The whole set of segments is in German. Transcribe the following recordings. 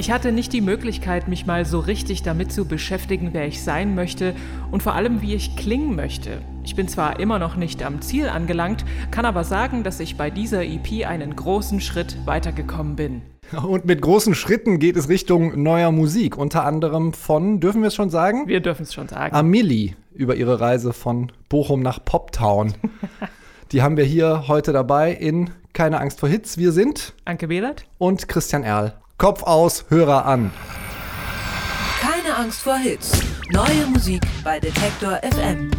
Ich hatte nicht die Möglichkeit, mich mal so richtig damit zu beschäftigen, wer ich sein möchte und vor allem, wie ich klingen möchte. Ich bin zwar immer noch nicht am Ziel angelangt, kann aber sagen, dass ich bei dieser EP einen großen Schritt weitergekommen bin. Und mit großen Schritten geht es Richtung neuer Musik, unter anderem von, dürfen wir es schon sagen? Wir dürfen es schon sagen. Amelie über ihre Reise von Bochum nach Poptown. Die haben wir hier heute dabei in Keine Angst vor Hits. Wir sind Anke Behlert und Christian Erl. Kopf aus, Hörer an. Keine Angst vor Hits. Neue Musik bei Detektor FM.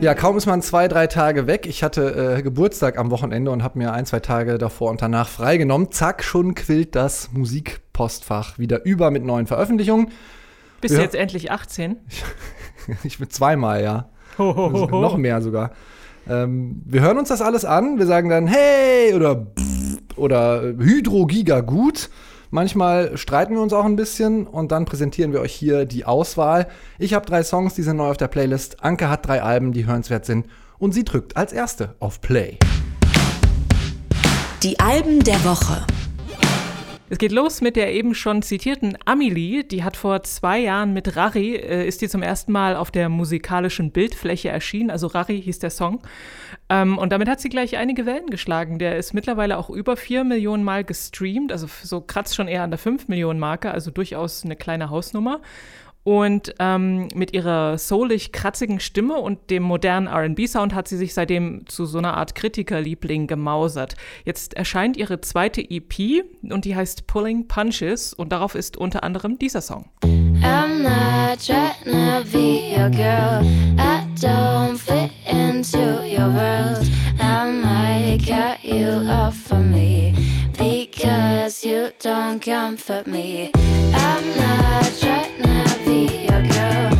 Ja, kaum ist man zwei, drei Tage weg. Ich hatte äh, Geburtstag am Wochenende und habe mir ein, zwei Tage davor und danach freigenommen. Zack, schon quillt das Musikpostfach wieder über mit neuen Veröffentlichungen. Bist du jetzt endlich 18? ich bin zweimal, ja. Also noch mehr sogar. Ähm, wir hören uns das alles an. Wir sagen dann, hey, oder oder Hydrogiga gut. Manchmal streiten wir uns auch ein bisschen und dann präsentieren wir euch hier die Auswahl. Ich habe drei Songs, die sind neu auf der Playlist. Anke hat drei Alben, die hörenswert sind. Und sie drückt als erste auf Play. Die Alben der Woche. Es geht los mit der eben schon zitierten Amelie. Die hat vor zwei Jahren mit Rari, äh, ist die zum ersten Mal auf der musikalischen Bildfläche erschienen. Also Rari hieß der Song. Ähm, und damit hat sie gleich einige Wellen geschlagen. Der ist mittlerweile auch über vier Millionen Mal gestreamt. Also so kratzt schon eher an der fünf Millionen Marke. Also durchaus eine kleine Hausnummer. Und ähm, mit ihrer soulig kratzigen Stimme und dem modernen RB-Sound hat sie sich seitdem zu so einer Art Kritikerliebling gemausert. Jetzt erscheint ihre zweite EP und die heißt Pulling Punches und darauf ist unter anderem dieser Song. I'm not trying to be your girl. I don't fit into your world. I might cut you off for me because you don't comfort me. I'm not trying to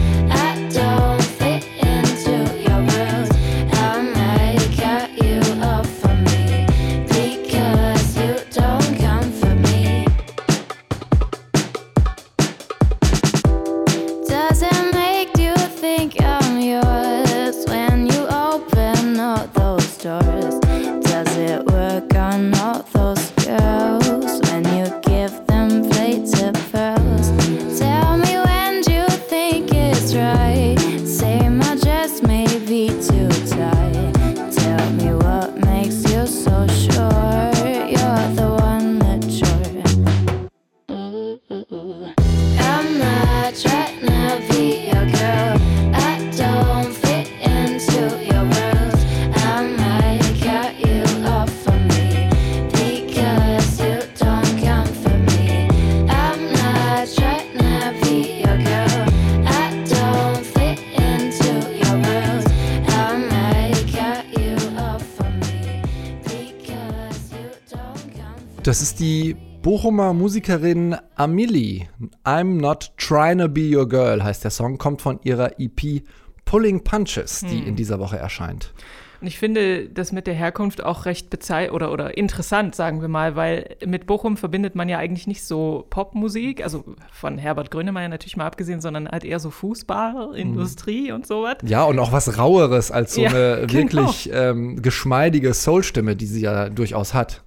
Das ist die Bochumer Musikerin Amelie. I'm Not Trying to Be Your Girl heißt der Song, kommt von ihrer EP Pulling Punches, die hm. in dieser Woche erscheint. Und ich finde das mit der Herkunft auch recht bezei oder, oder interessant, sagen wir mal, weil mit Bochum verbindet man ja eigentlich nicht so Popmusik, also von Herbert Grönemeyer natürlich mal abgesehen, sondern halt eher so Fußball, Industrie mhm. und sowas. Ja, und auch was Raueres als so ja, eine genau. wirklich ähm, geschmeidige Soulstimme, die sie ja durchaus hat.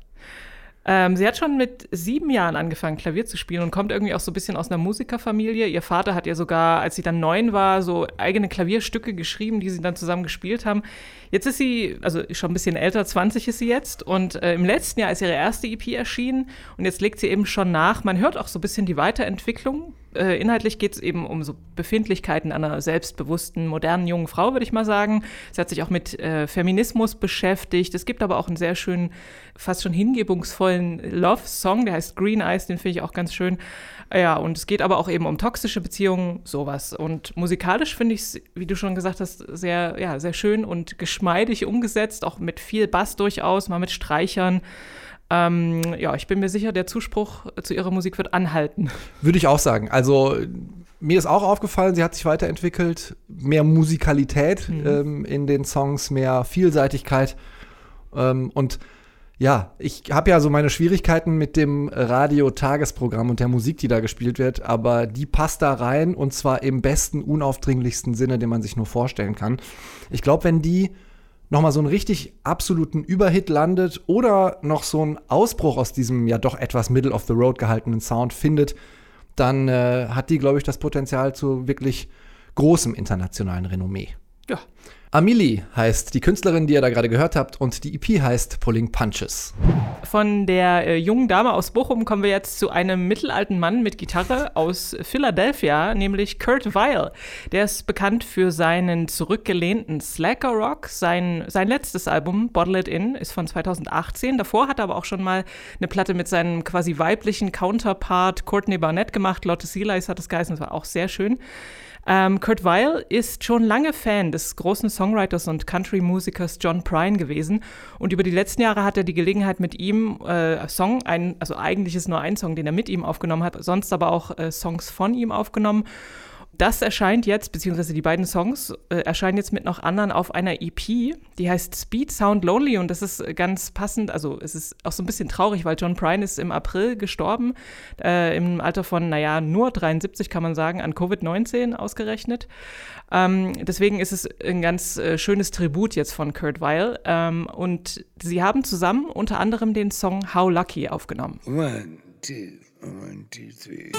Ähm, sie hat schon mit sieben Jahren angefangen, Klavier zu spielen und kommt irgendwie auch so ein bisschen aus einer Musikerfamilie. Ihr Vater hat ihr sogar, als sie dann neun war, so eigene Klavierstücke geschrieben, die sie dann zusammen gespielt haben. Jetzt ist sie, also schon ein bisschen älter, 20 ist sie jetzt. Und äh, im letzten Jahr ist ihre erste EP erschienen. Und jetzt legt sie eben schon nach. Man hört auch so ein bisschen die Weiterentwicklung. Äh, inhaltlich geht es eben um so Befindlichkeiten einer selbstbewussten, modernen jungen Frau, würde ich mal sagen. Sie hat sich auch mit äh, Feminismus beschäftigt. Es gibt aber auch einen sehr schönen, fast schon hingebungsvollen Love-Song, der heißt Green Eyes, den finde ich auch ganz schön. Ja, und es geht aber auch eben um toxische Beziehungen, sowas. Und musikalisch finde ich es, wie du schon gesagt hast, sehr, ja, sehr schön und geschmeidig umgesetzt, auch mit viel Bass durchaus, mal mit Streichern. Ähm, ja, ich bin mir sicher, der Zuspruch zu ihrer Musik wird anhalten. Würde ich auch sagen. Also mir ist auch aufgefallen, sie hat sich weiterentwickelt, mehr Musikalität mhm. ähm, in den Songs, mehr Vielseitigkeit ähm, und ja, ich habe ja so meine Schwierigkeiten mit dem Radio-Tagesprogramm und der Musik, die da gespielt wird, aber die passt da rein und zwar im besten, unaufdringlichsten Sinne, den man sich nur vorstellen kann. Ich glaube, wenn die nochmal so einen richtig absoluten Überhit landet oder noch so einen Ausbruch aus diesem ja doch etwas Middle of the Road gehaltenen Sound findet, dann äh, hat die, glaube ich, das Potenzial zu wirklich großem internationalen Renommee. Ja. Amelie heißt die Künstlerin, die ihr da gerade gehört habt, und die EP heißt Pulling Punches. Von der äh, jungen Dame aus Bochum kommen wir jetzt zu einem mittelalten Mann mit Gitarre aus Philadelphia, nämlich Kurt Weil. Der ist bekannt für seinen zurückgelehnten Slacker Rock. Sein, sein letztes Album, Bottle It In, ist von 2018. Davor hat er aber auch schon mal eine Platte mit seinem quasi weiblichen Counterpart Courtney Barnett gemacht. Lotte Sealice hat das geheißen, das war auch sehr schön. Ähm, Kurt Weil ist schon lange Fan des großen Songwriters und Country-Musikers John Prine gewesen. Und über die letzten Jahre hat er die Gelegenheit mit ihm äh, Song, ein, also eigentlich ist nur ein Song, den er mit ihm aufgenommen hat, sonst aber auch äh, Songs von ihm aufgenommen das erscheint jetzt, beziehungsweise die beiden Songs äh, erscheinen jetzt mit noch anderen auf einer EP, die heißt Speed Sound Lonely und das ist ganz passend, also es ist auch so ein bisschen traurig, weil John Prine ist im April gestorben, äh, im Alter von, naja, nur 73 kann man sagen, an Covid-19 ausgerechnet. Ähm, deswegen ist es ein ganz äh, schönes Tribut jetzt von Kurt Weil ähm, und sie haben zusammen unter anderem den Song How Lucky aufgenommen. One, two, one, two, three.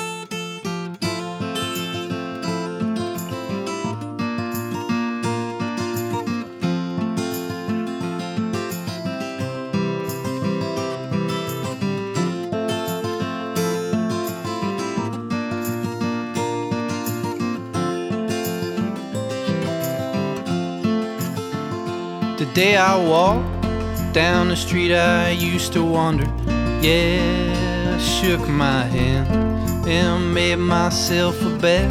Day I walked down the street I used to wander. Yeah, I shook my hand and made myself a bet.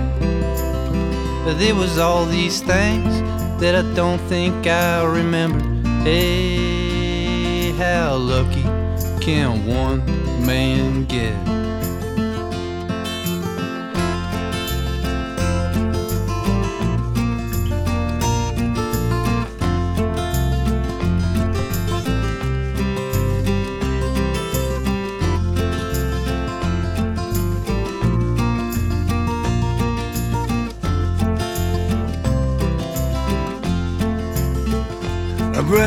But There was all these things that I don't think I remember. Hey, how lucky can one man get?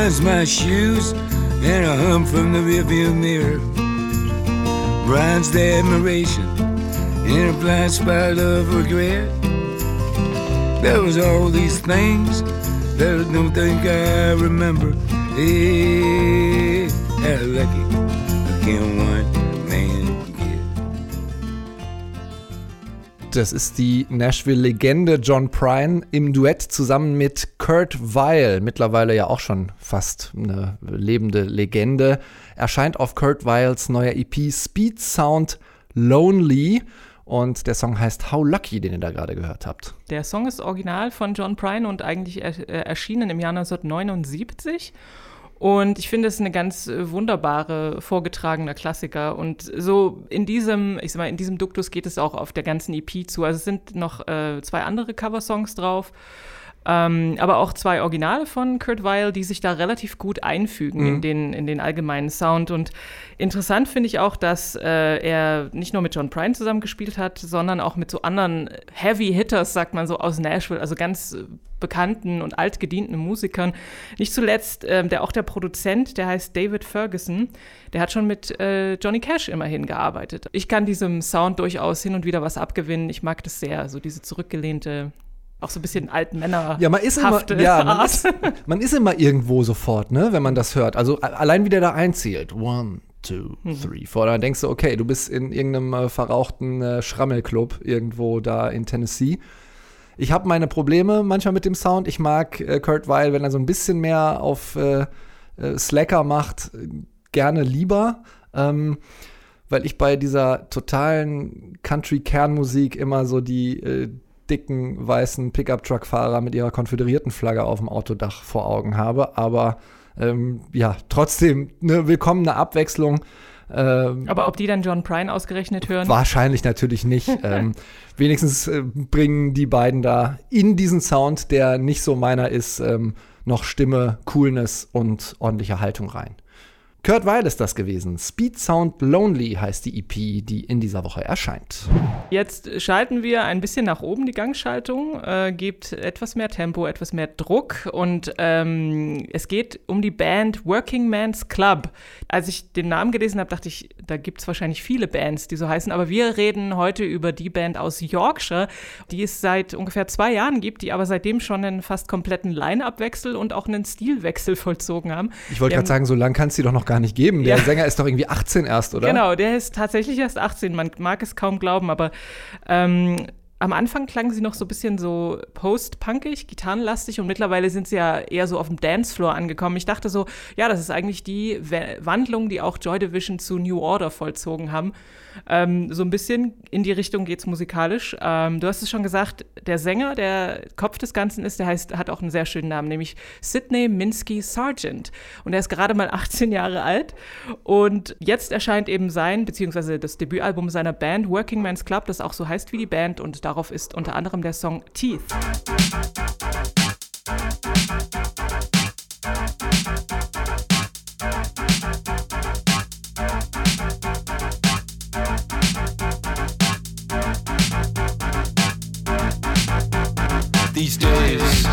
My shoes and a hum from the rearview mirror. Bronze the admiration in a blind spot of regret. There was all these things that I don't think I remember. Hey, how lucky I can one man Das ist die Nashville-Legende John Prine im Duett zusammen mit Kurt Weil, mittlerweile ja auch schon fast eine lebende Legende. Erscheint auf Kurt Weils neuer EP Speed Sound Lonely. Und der Song heißt How Lucky, den ihr da gerade gehört habt. Der Song ist original von John Prine und eigentlich erschienen im Jahr 1979. Und ich finde es eine ganz äh, wunderbare, vorgetragener Klassiker. Und so in diesem, ich sag mal, in diesem Duktus geht es auch auf der ganzen EP zu. Also es sind noch äh, zwei andere Coversongs drauf. Ähm, aber auch zwei Originale von Kurt Weil, die sich da relativ gut einfügen mhm. in, den, in den allgemeinen Sound. Und interessant finde ich auch, dass äh, er nicht nur mit John Prine zusammengespielt hat, sondern auch mit so anderen Heavy Hitters, sagt man so, aus Nashville, also ganz bekannten und altgedienten Musikern. Nicht zuletzt äh, der auch der Produzent, der heißt David Ferguson, der hat schon mit äh, Johnny Cash immerhin gearbeitet. Ich kann diesem Sound durchaus hin und wieder was abgewinnen. Ich mag das sehr, so diese zurückgelehnte auch so ein bisschen alten Männer. Ja, man ist immer, ja, man ist, man ist, immer irgendwo sofort, ne, wenn man das hört. Also allein wie der da einzählt. One, two, mhm. three, four. Dann denkst du, okay, du bist in irgendeinem äh, verrauchten äh, Schrammelclub irgendwo da in Tennessee. Ich habe meine Probleme manchmal mit dem Sound. Ich mag äh, Kurt Weil, wenn er so ein bisschen mehr auf äh, äh Slacker macht, gerne lieber. Ähm, weil ich bei dieser totalen Country-Kernmusik immer so die äh, dicken weißen Pickup-Truck-Fahrer mit ihrer konföderierten Flagge auf dem Autodach vor Augen habe. Aber ähm, ja, trotzdem eine willkommene Abwechslung. Ähm, Aber ob die dann John Prine ausgerechnet hören? Wahrscheinlich natürlich nicht. ähm, wenigstens äh, bringen die beiden da in diesen Sound, der nicht so meiner ist, ähm, noch Stimme, Coolness und ordentliche Haltung rein. Kurt Weil ist das gewesen. Speed Sound Lonely heißt die EP, die in dieser Woche erscheint. Jetzt schalten wir ein bisschen nach oben die Gangschaltung, äh, gibt etwas mehr Tempo, etwas mehr Druck und ähm, es geht um die Band Working Man's Club. Als ich den Namen gelesen habe, dachte ich, da gibt es wahrscheinlich viele Bands, die so heißen, aber wir reden heute über die Band aus Yorkshire, die es seit ungefähr zwei Jahren gibt, die aber seitdem schon einen fast kompletten Line-Up-Wechsel und auch einen Stilwechsel vollzogen haben. Ich wollte gerade sagen, so lange kann es die doch noch gar nicht geben. Der Ja. Sänger ist doch irgendwie 18 erst, oder? Genau, der ist tatsächlich erst 18. Man mag es kaum glauben, aber ähm, am Anfang klangen sie noch so ein bisschen so post-punkig, gitarrenlastig und mittlerweile sind sie ja eher so auf dem Dancefloor angekommen. Ich dachte so, ja, das ist eigentlich die Wandlung, die auch Joy Division zu New Order vollzogen haben. Ähm, so ein bisschen in die Richtung geht's musikalisch. Ähm, du hast es schon gesagt, der Sänger, der Kopf des Ganzen ist, der heißt, hat auch einen sehr schönen Namen, nämlich Sidney Minsky Sargent. Und er ist gerade mal 18 Jahre alt. Und jetzt erscheint eben sein, beziehungsweise das Debütalbum seiner Band Working Man's Club, das auch so heißt wie die Band. Und darauf ist unter anderem der Song Teeth. These days,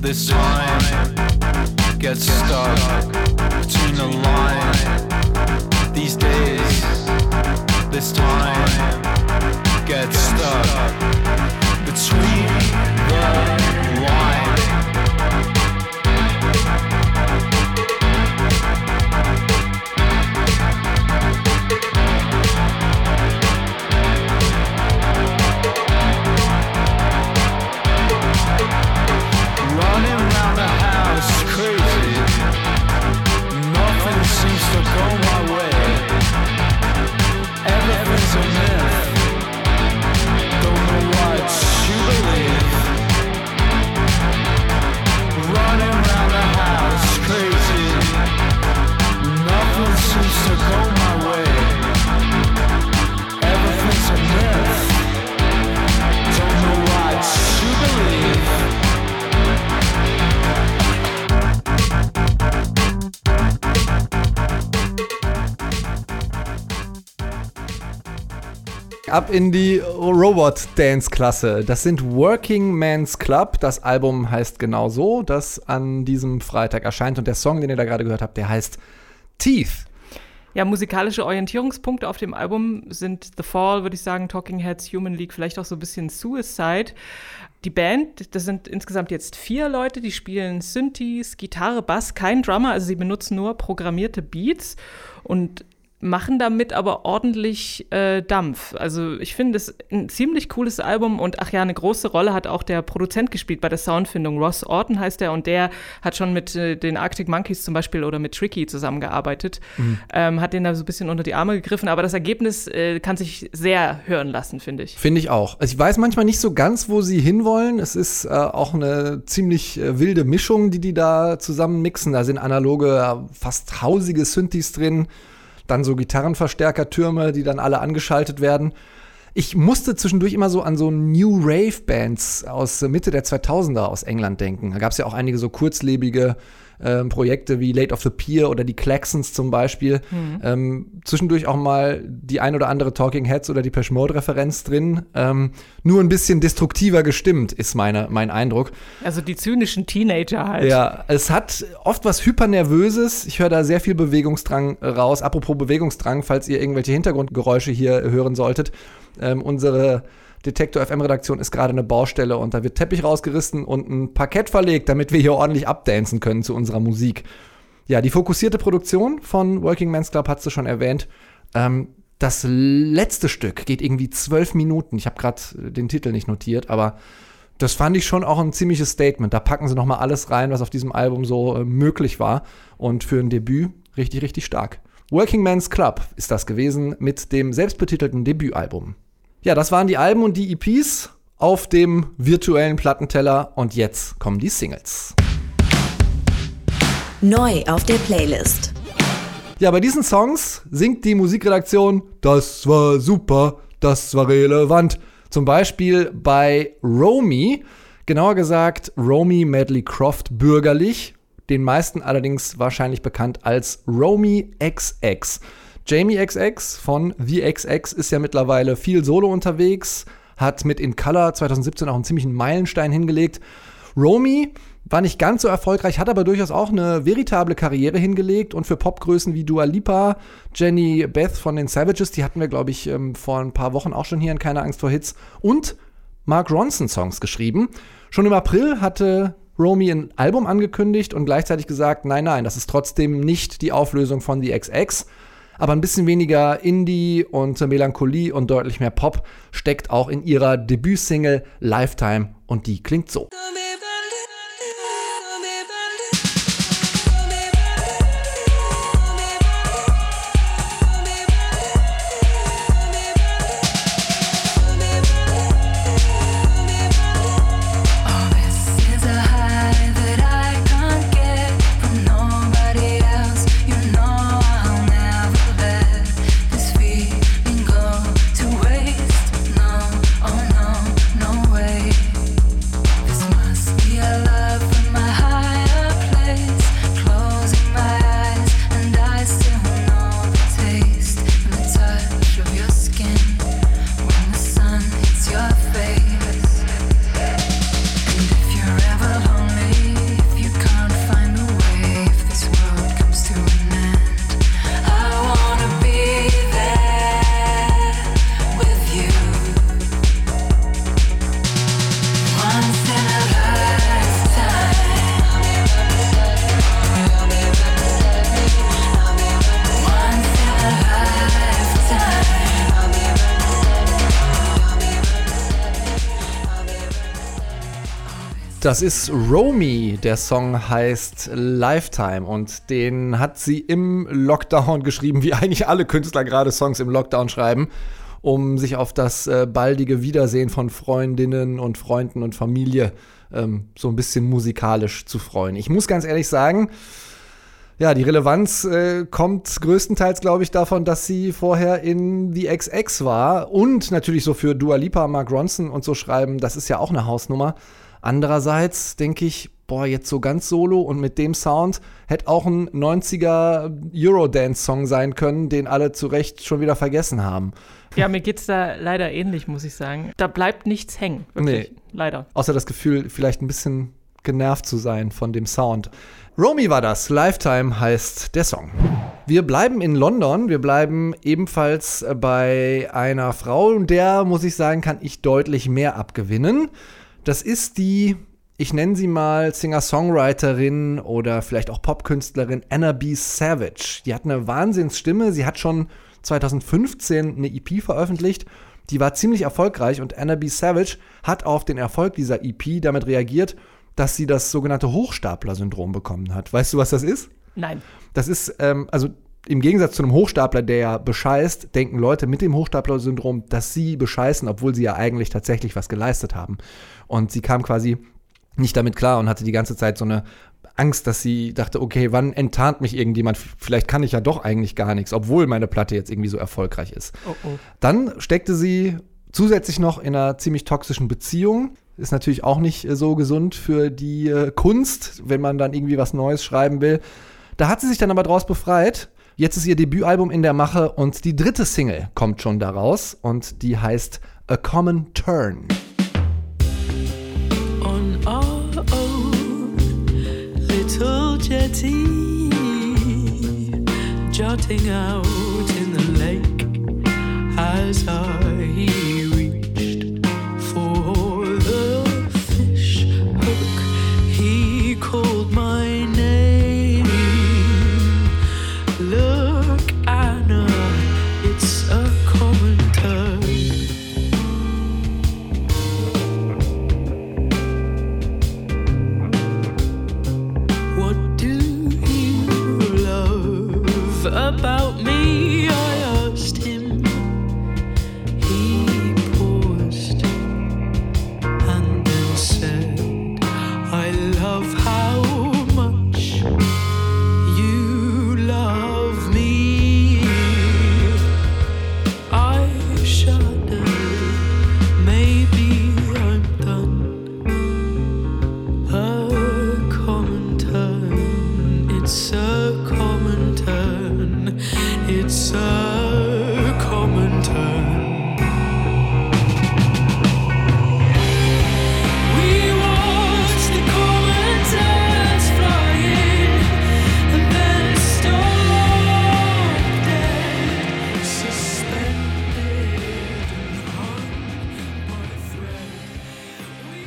this time gets stuck between the line. These days, this time gets stuck between the Ab in die Robot-Dance-Klasse. Das sind Working Man's Club. Das Album heißt genau so, das an diesem Freitag erscheint. Und der Song, den ihr da gerade gehört habt, der heißt Teeth. Ja, musikalische Orientierungspunkte auf dem Album sind The Fall, würde ich sagen, Talking Heads, Human League, vielleicht auch so ein bisschen Suicide. Die Band, das sind insgesamt jetzt vier Leute, die spielen Synthes, Gitarre, Bass, kein Drummer, also sie benutzen nur programmierte Beats und machen damit aber ordentlich äh, Dampf. Also ich finde es ein ziemlich cooles Album und ach ja, eine große Rolle hat auch der Produzent gespielt bei der Soundfindung. Ross Orton heißt er und der hat schon mit äh, den Arctic Monkeys zum Beispiel oder mit Tricky zusammengearbeitet, ähm, hat den da so ein bisschen unter die Arme gegriffen, aber das Ergebnis äh, kann sich sehr hören lassen, finde ich. Finde ich auch. Also ich weiß manchmal nicht so ganz, wo sie hinwollen. Es ist äh, auch eine ziemlich äh, wilde Mischung, die die da zusammen mixen. Da sind analoge, äh, fast hausige Synthes drin. Dann so Gitarrenverstärkertürme, die dann alle angeschaltet werden. Ich musste zwischendurch immer so an so New Rave Bands aus Mitte der 2000er aus England denken. Da gab es ja auch einige so kurzlebige ähm, Projekte wie Late of the Pier oder die Claxons zum Beispiel. Ähm, zwischendurch auch mal die ein oder andere Talking Heads oder die Mode Referenz drin. Ähm, nur ein bisschen destruktiver gestimmt, ist meine, mein Eindruck. Also die zynischen Teenager halt. Ja, es hat oft was Hypernervöses. Ich höre da sehr viel Bewegungsdrang raus. Apropos Bewegungsdrang, falls ihr irgendwelche Hintergrundgeräusche hier hören solltet. Ähm, unsere Detektor FM Redaktion ist gerade eine Baustelle und da wird Teppich rausgerissen und ein Parkett verlegt, damit wir hier ordentlich abdancen können zu unserer Musik. Ja, die fokussierte Produktion von Working Men's Club hast du schon erwähnt. Ähm, das letzte Stück geht irgendwie zwölf Minuten. Ich habe gerade den Titel nicht notiert, aber das fand ich schon auch ein ziemliches Statement. Da packen sie noch mal alles rein, was auf diesem Album so äh, möglich war. Und für ein Debüt richtig, richtig stark. Working Man's Club ist das gewesen mit dem selbstbetitelten Debütalbum. Ja, das waren die Alben und die EPs auf dem virtuellen Plattenteller. Und jetzt kommen die Singles. Neu auf der Playlist. Ja, bei diesen Songs singt die Musikredaktion, das war super, das war relevant. Zum Beispiel bei Romy, genauer gesagt Romy Medley Croft bürgerlich, den meisten allerdings wahrscheinlich bekannt als Romy XX. Jamie XX von The XX ist ja mittlerweile viel solo unterwegs, hat mit In Color 2017 auch einen ziemlichen Meilenstein hingelegt. Romy war nicht ganz so erfolgreich, hat aber durchaus auch eine veritable Karriere hingelegt und für Popgrößen wie Dua Lipa, Jenny Beth von den Savages, die hatten wir, glaube ich, ähm, vor ein paar Wochen auch schon hier in Keine Angst vor Hits und Mark Ronson Songs geschrieben. Schon im April hatte Romy ein Album angekündigt und gleichzeitig gesagt, nein, nein, das ist trotzdem nicht die Auflösung von The XX. Aber ein bisschen weniger Indie und Melancholie und deutlich mehr Pop steckt auch in ihrer Debütsingle Lifetime und die klingt so. Das ist Romy. Der Song heißt Lifetime und den hat sie im Lockdown geschrieben, wie eigentlich alle Künstler gerade Songs im Lockdown schreiben, um sich auf das äh, baldige Wiedersehen von Freundinnen und Freunden und Familie ähm, so ein bisschen musikalisch zu freuen. Ich muss ganz ehrlich sagen, ja, die Relevanz äh, kommt größtenteils, glaube ich, davon, dass sie vorher in The XX war und natürlich so für Dua Lipa, Mark Ronson und so schreiben, das ist ja auch eine Hausnummer. Andererseits denke ich, boah, jetzt so ganz solo und mit dem Sound hätte auch ein 90er Eurodance-Song sein können, den alle zu Recht schon wieder vergessen haben. Ja, mir geht's da leider ähnlich, muss ich sagen. Da bleibt nichts hängen, wirklich. Leider. Außer das Gefühl, vielleicht ein bisschen genervt zu sein von dem Sound. Romy war das. Lifetime heißt der Song. Wir bleiben in London. Wir bleiben ebenfalls bei einer Frau, und der, muss ich sagen, kann ich deutlich mehr abgewinnen. Das ist die, ich nenne sie mal Singer-Songwriterin oder vielleicht auch Popkünstlerin Anna B. Savage. Die hat eine Wahnsinnsstimme. Sie hat schon 2015 eine EP veröffentlicht. Die war ziemlich erfolgreich und Anna B. Savage hat auf den Erfolg dieser EP damit reagiert, dass sie das sogenannte Hochstapler-Syndrom bekommen hat. Weißt du, was das ist? Nein. Das ist, ähm, also im Gegensatz zu einem Hochstapler, der ja bescheißt, denken Leute mit dem Hochstapler-Syndrom, dass sie bescheißen, obwohl sie ja eigentlich tatsächlich was geleistet haben. Und sie kam quasi nicht damit klar und hatte die ganze Zeit so eine Angst, dass sie dachte, okay, wann enttarnt mich irgendjemand? Vielleicht kann ich ja doch eigentlich gar nichts, obwohl meine Platte jetzt irgendwie so erfolgreich ist. Oh, oh. Dann steckte sie zusätzlich noch in einer ziemlich toxischen Beziehung. Ist natürlich auch nicht äh, so gesund für die äh, Kunst, wenn man dann irgendwie was Neues schreiben will. Da hat sie sich dann aber draus befreit. Jetzt ist ihr Debütalbum in der Mache und die dritte Single kommt schon daraus und die heißt A Common Turn. Little jetty, jutting out in the lake as I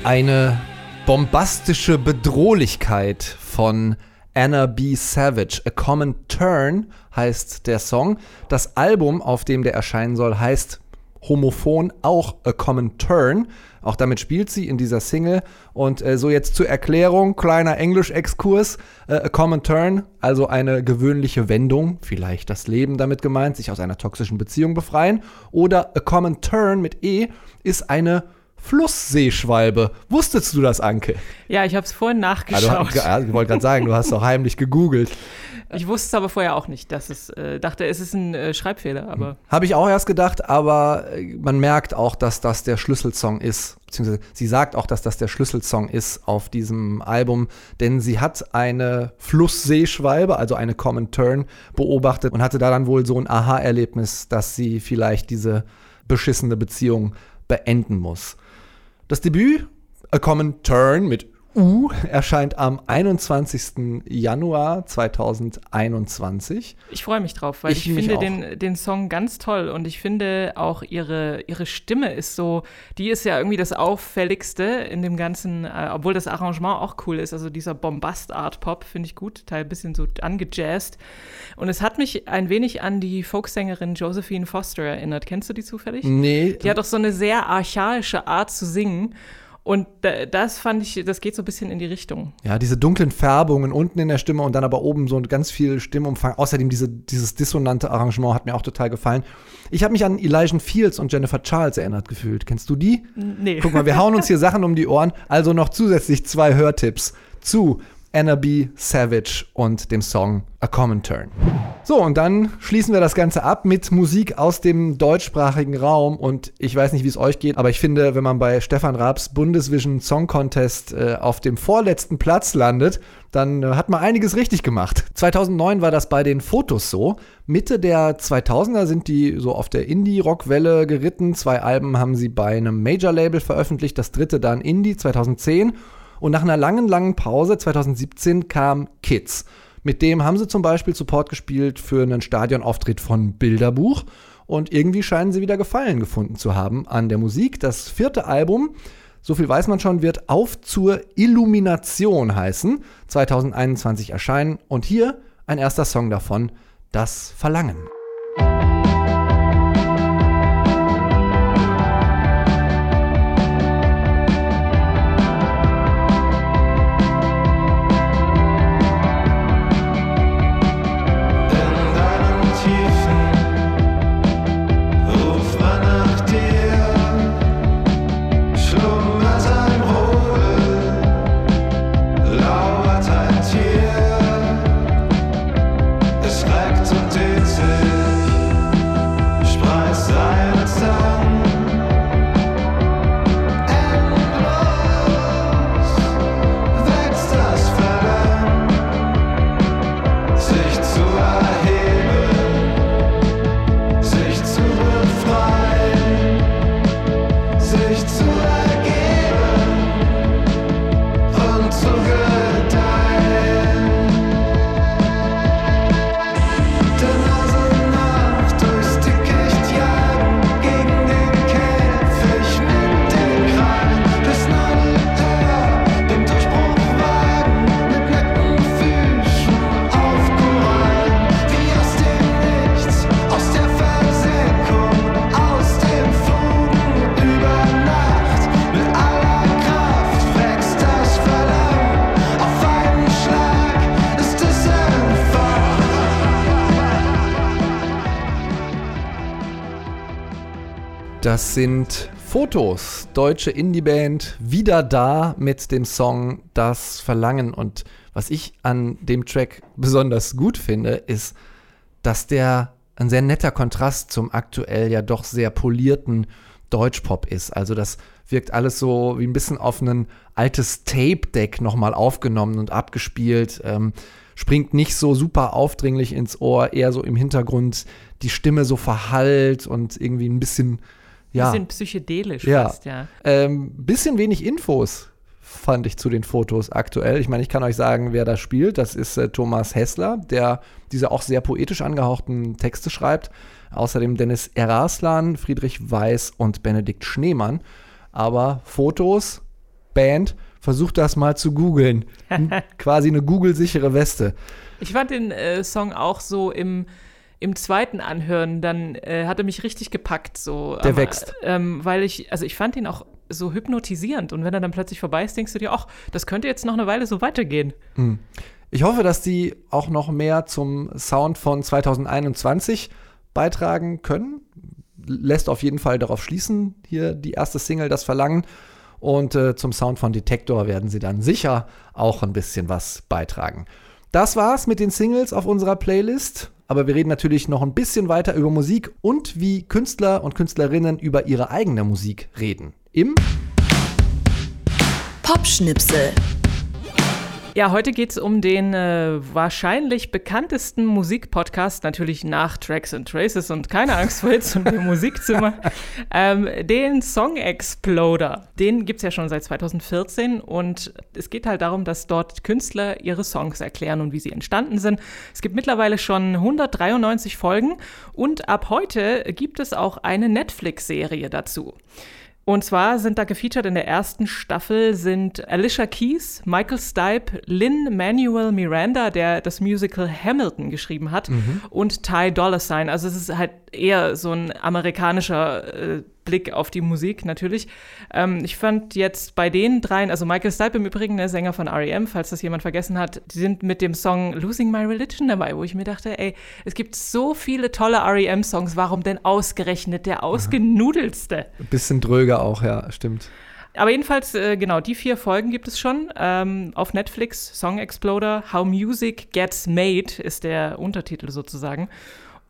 Eine bombastische Bedrohlichkeit von Anna B. Savage. A Common Turn heißt der Song. Das Album, auf dem der erscheinen soll, heißt homophon auch A Common Turn. Auch damit spielt sie in dieser Single. Und äh, so jetzt zur Erklärung, kleiner Englisch-Exkurs. Äh, A Common Turn, also eine gewöhnliche Wendung, vielleicht das Leben damit gemeint, sich aus einer toxischen Beziehung befreien. Oder A Common Turn mit E ist eine Flussseeschwalbe. Wusstest du das, Anke? Ja, ich habe es vorhin Ah, nachgeschaut. ja, ich wollte gerade sagen, du hast doch heimlich gegoogelt. Ich wusste es aber vorher auch nicht, dass es, äh, dachte, es ist ein äh, Schreibfehler, aber Habe ich auch erst gedacht, aber äh, man merkt auch, dass das der Schlüsselsong ist. Beziehungsweise sie sagt auch, dass das der Schlüsselsong ist auf diesem Album, denn sie hat eine Flussseeschwalbe, also eine Common Turn, beobachtet und hatte da dann wohl so ein Aha-Erlebnis, dass sie vielleicht diese beschissene Beziehung beenden muss. Das Debüt, A Common Turn mit U, erscheint am 21. Januar 2021. ich freue mich drauf, weil Ich ich, finde den, den Song ganz toll und ich finde auch ihre, ihre Stimme ist so, die ist ja irgendwie das Auffälligste in dem ganzen, äh, obwohl das Arrangement auch cool ist, also dieser Bombast-Art-Pop finde ich gut, teil ein bisschen so angejazzt und es hat mich ein wenig an die Folksängerin Josephine Foster erinnert. Kennst du die zufällig? Nee, Die hat doch so eine sehr archaische Art zu singen. Und da- das fand ich, das geht so ein bisschen in die Richtung. Ja, diese dunklen Färbungen unten in der Stimme und dann aber oben so ganz viel Stimmumfang. Außerdem diese, dieses dissonante Arrangement hat mir auch total gefallen. Ich habe mich an Elijah Fields und Jennifer Charles erinnert gefühlt. Kennst du die? Nee. Guck mal, wir hauen uns hier Sachen um die Ohren. Also noch zusätzlich zwei Hörtipps zu Anna. Savage und dem Song A Common Turn. So, und dann schließen wir das Ganze ab mit Musik aus dem deutschsprachigen Raum. Und ich weiß nicht, wie es euch geht, aber ich finde, wenn man bei Stefan Raabs Bundesvision Song Contest äh, auf dem vorletzten Platz landet, dann äh, hat man einiges richtig gemacht. 2009 war das bei den Fotos so. Mitte der 2000er sind die so auf der Indie-Rock-Welle geritten. Zwei Alben haben sie bei einem Major-Label veröffentlicht, das dritte dann Indie 2010. Und nach einer langen, langen Pause 2017 kam Kids. Mit dem haben sie zum Beispiel Support gespielt für einen Stadionauftritt von Bilderbuch. Und irgendwie scheinen sie wieder Gefallen gefunden zu haben an der Musik. Das vierte Album, so viel weiß man schon, wird Auf zur Illumination heißen. 2021 erscheinen. Und hier ein erster Song davon, Das Verlangen. Das sind Fotos, deutsche Indie-Band, wieder da mit dem Song Das Verlangen. Und was ich an dem Track besonders gut finde, ist, dass der ein sehr netter Kontrast zum aktuell ja doch sehr polierten Deutschpop ist. Also das wirkt alles so wie ein bisschen auf ein altes Tape-Deck nochmal aufgenommen und abgespielt. Ähm, springt nicht so super aufdringlich ins Ohr, eher so im Hintergrund die Stimme so verhallt und irgendwie ein bisschen, ja, Bisschen psychedelisch Ja. fast, ja. ähm, bisschen wenig Infos fand ich zu den Fotos aktuell. Ich meine, ich kann euch sagen, wer da spielt. Das ist äh, Thomas Hessler, der diese auch sehr poetisch angehauchten Texte schreibt. Außerdem Dennis Eraslan, Friedrich Weiß und Benedikt Schneemann. Aber Fotos, Band, versucht das mal zu googeln. Quasi eine Google-sichere Weste. Ich fand den äh, Song auch so im, im zweiten Anhören, dann äh, hat er mich richtig gepackt. So, Der am- wächst. Ähm, weil ich, also ich fand ihn auch so hypnotisierend und wenn er dann plötzlich vorbei ist, denkst du dir, ach, das könnte jetzt noch eine Weile so weitergehen. Ich hoffe, dass die auch noch mehr zum Sound von 2021 beitragen können. Lässt auf jeden Fall darauf schließen, hier die erste Single, das Verlangen. Und äh, zum Sound von Detektor werden sie dann sicher auch ein bisschen was beitragen. Das war's mit den Singles auf unserer Playlist. Aber wir reden natürlich noch ein bisschen weiter über Musik und wie Künstler und Künstlerinnen über ihre eigene Musik reden. Im Popschnipsel. Ja, heute geht es um den äh, wahrscheinlich bekanntesten Musikpodcast, natürlich nach Tracks and Traces und keine Angst vor Hits und dem Musikzimmer, ähm, den Song Exploder. Den gibt es ja schon seit 2014 und es geht halt darum, dass dort Künstler ihre Songs erklären und wie sie entstanden sind. Es gibt mittlerweile schon 193 Folgen und ab heute gibt es auch eine Netflix-Serie dazu. Und zwar sind da gefeatured in der ersten Staffel sind Alicia Keys, Michael Stipe, Lynn Manuel Miranda, der das Musical Hamilton geschrieben hat, und Ty Dolla Sign. Also es ist halt eher so ein amerikanischer äh, Blick auf die Musik natürlich. Ähm, ich fand jetzt bei den dreien, also Michael Stipe im Übrigen, der Sänger von R.E.M., falls das jemand vergessen hat, die sind mit dem Song Losing My Religion dabei, wo ich mir dachte, ey, es gibt so viele tolle R.E.M.-Songs, warum denn ausgerechnet der ausgenudelste? bisschen dröger auch, ja, stimmt. Aber jedenfalls, äh, genau, die vier Folgen gibt es schon ähm, auf Netflix. Song Exploder, How Music Gets Made ist der Untertitel sozusagen.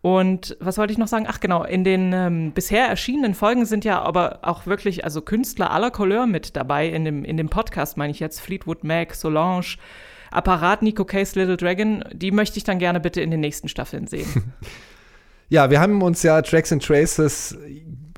Und was wollte ich noch sagen? Ach genau, in den ähm, bisher erschienenen Folgen sind ja aber auch wirklich also Künstler aller Couleur mit dabei. In dem, in dem Podcast meine ich jetzt Fleetwood Mac, Solange, Apparat, Nico Case, Little Dragon. Die möchte ich dann gerne bitte in den nächsten Staffeln sehen. Ja, wir haben uns ja Tracks and Traces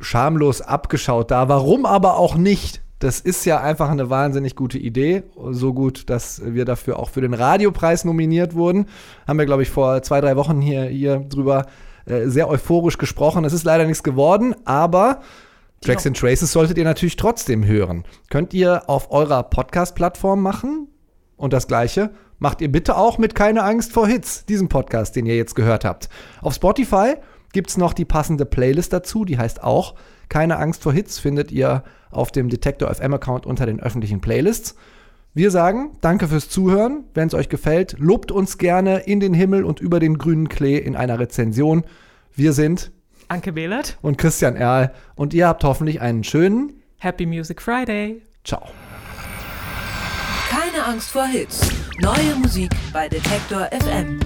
schamlos abgeschaut da. Warum aber auch nicht? Das ist ja einfach eine wahnsinnig gute Idee. So gut, dass wir dafür auch für den Radiopreis nominiert wurden. Haben wir, glaube ich, vor zwei, drei Wochen hier, hier drüber äh, sehr euphorisch gesprochen. Es ist leider nichts geworden, aber Tracks and Traces solltet ihr natürlich trotzdem hören. Könnt ihr auf eurer Podcast-Plattform machen. Und das Gleiche macht ihr bitte auch mit Keine Angst vor Hits, diesem Podcast, den ihr jetzt gehört habt. Auf Spotify gibt es noch die passende Playlist dazu, die heißt auch Keine Angst vor Hits, findet ihr auf dem Detektor FM Account unter den öffentlichen Playlists. Wir sagen danke fürs Zuhören. Wenn es euch gefällt, lobt uns gerne in den Himmel und über den grünen Klee in einer Rezension. Wir sind Anke Behlert, und Christian Erl und ihr habt hoffentlich einen schönen Happy Music Friday. Ciao. Keine Angst vor Hits. Neue Musik bei Detektor FM.